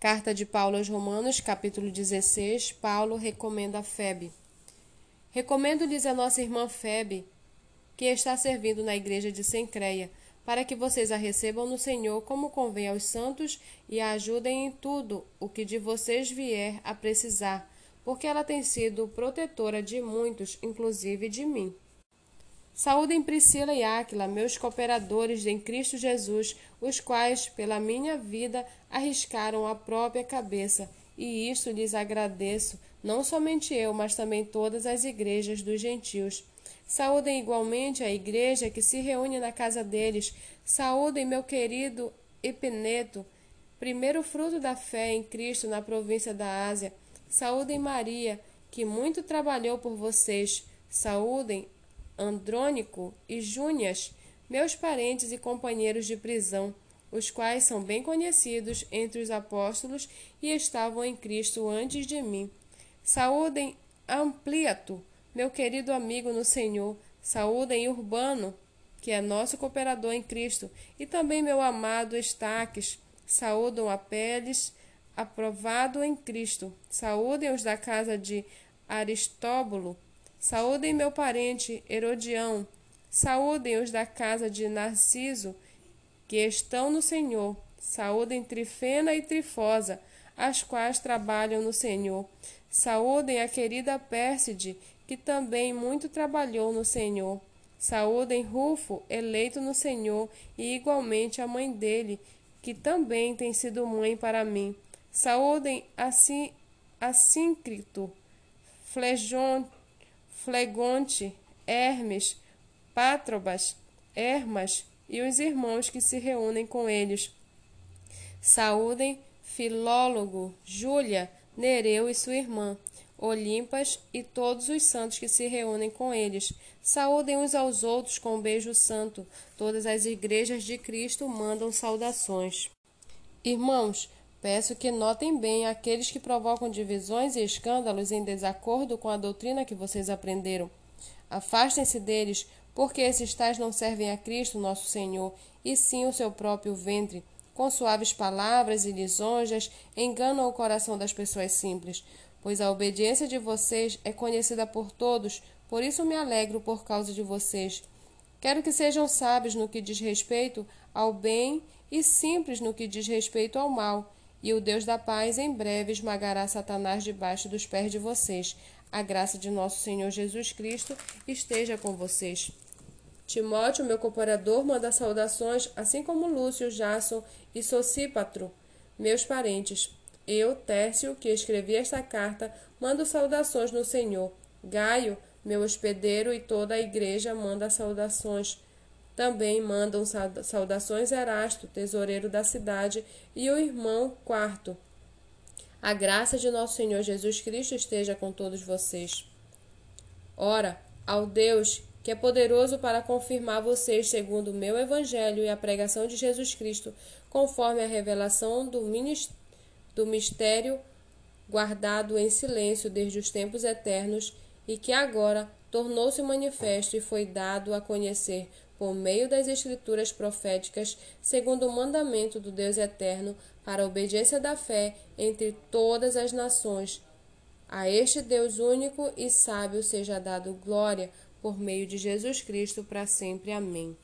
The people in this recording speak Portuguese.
Carta de Paulo aos Romanos, capítulo 16. Paulo recomenda a Febe. Recomendo-lhes a nossa irmã Febe, que está servindo na igreja de Sencreia, para que vocês a recebam no Senhor como convém aos santos e a ajudem em tudo o que de vocês vier a precisar, porque ela tem sido protetora de muitos, inclusive de mim. Saúdem Priscila e Áquila, meus cooperadores em Cristo Jesus, os quais, pela minha vida, arriscaram a própria cabeça, e isto lhes agradeço, não somente eu, mas também todas as igrejas dos gentios. Saúdem igualmente a igreja que se reúne na casa deles. Saúdem meu querido Epineto, primeiro fruto da fé em Cristo na província da Ásia. Saúdem Maria, que muito trabalhou por vocês. Saúdem Andrônico e Júnias, meus parentes e companheiros de prisão, os quais são bem conhecidos entre os apóstolos e estavam em Cristo antes de mim. Saúdem Ampliato, meu querido amigo no Senhor. Saúdem Urbano, que é nosso cooperador em Cristo, e também meu amado Estaques. Saúdam Apeles, aprovado em Cristo. Saúdem os da casa de Aristóbulo Saúdem meu parente Herodião. Saúdem os da casa de Narciso, que estão no Senhor. Saúdem Trifena e Trifosa, as quais trabalham no Senhor. Saúdem a querida Pérside, que também muito trabalhou no Senhor. Saúdem Rufo, eleito no Senhor, e igualmente a mãe dele, que também tem sido mãe para mim. Saúdem Assíncrito, Flejonte, Flegonte, Hermes, Pátrobas, Hermas e os irmãos que se reúnem com eles. Saúdem Filólogo, Júlia, Nereu e sua irmã, Olimpas e todos os santos que se reúnem com eles. Saúdem uns aos outros com um beijo santo. Todas as igrejas de Cristo mandam saudações. Irmãos, Peço que notem bem aqueles que provocam divisões e escândalos em desacordo com a doutrina que vocês aprenderam. Afastem-se deles, porque esses tais não servem a Cristo, nosso Senhor, e sim o seu próprio ventre. Com suaves palavras e lisonjas, enganam o coração das pessoas simples. Pois a obediência de vocês é conhecida por todos, por isso me alegro por causa de vocês. Quero que sejam sábios no que diz respeito ao bem e simples no que diz respeito ao mal e o Deus da paz em breve esmagará Satanás debaixo dos pés de vocês. A graça de nosso Senhor Jesus Cristo esteja com vocês. Timóteo, meu cooperador, manda saudações, assim como Lúcio, Jason e Socípatro, meus parentes. Eu, Tércio, que escrevi esta carta, mando saudações no Senhor. Gaio, meu hospedeiro, e toda a igreja manda saudações. Também mandam saudações Erasto, tesoureiro da cidade, e o irmão Quarto. A graça de nosso Senhor Jesus Cristo esteja com todos vocês. Ora, ao Deus que é poderoso para confirmar vocês segundo o meu evangelho e a pregação de Jesus Cristo, conforme a revelação do, do mistério guardado em silêncio desde os tempos eternos e que agora tornou-se manifesto e foi dado a conhecer por meio das escrituras proféticas, segundo o mandamento do Deus eterno, para a obediência da fé entre todas as nações. A este Deus único e sábio seja dado glória por meio de Jesus Cristo para sempre. Amém.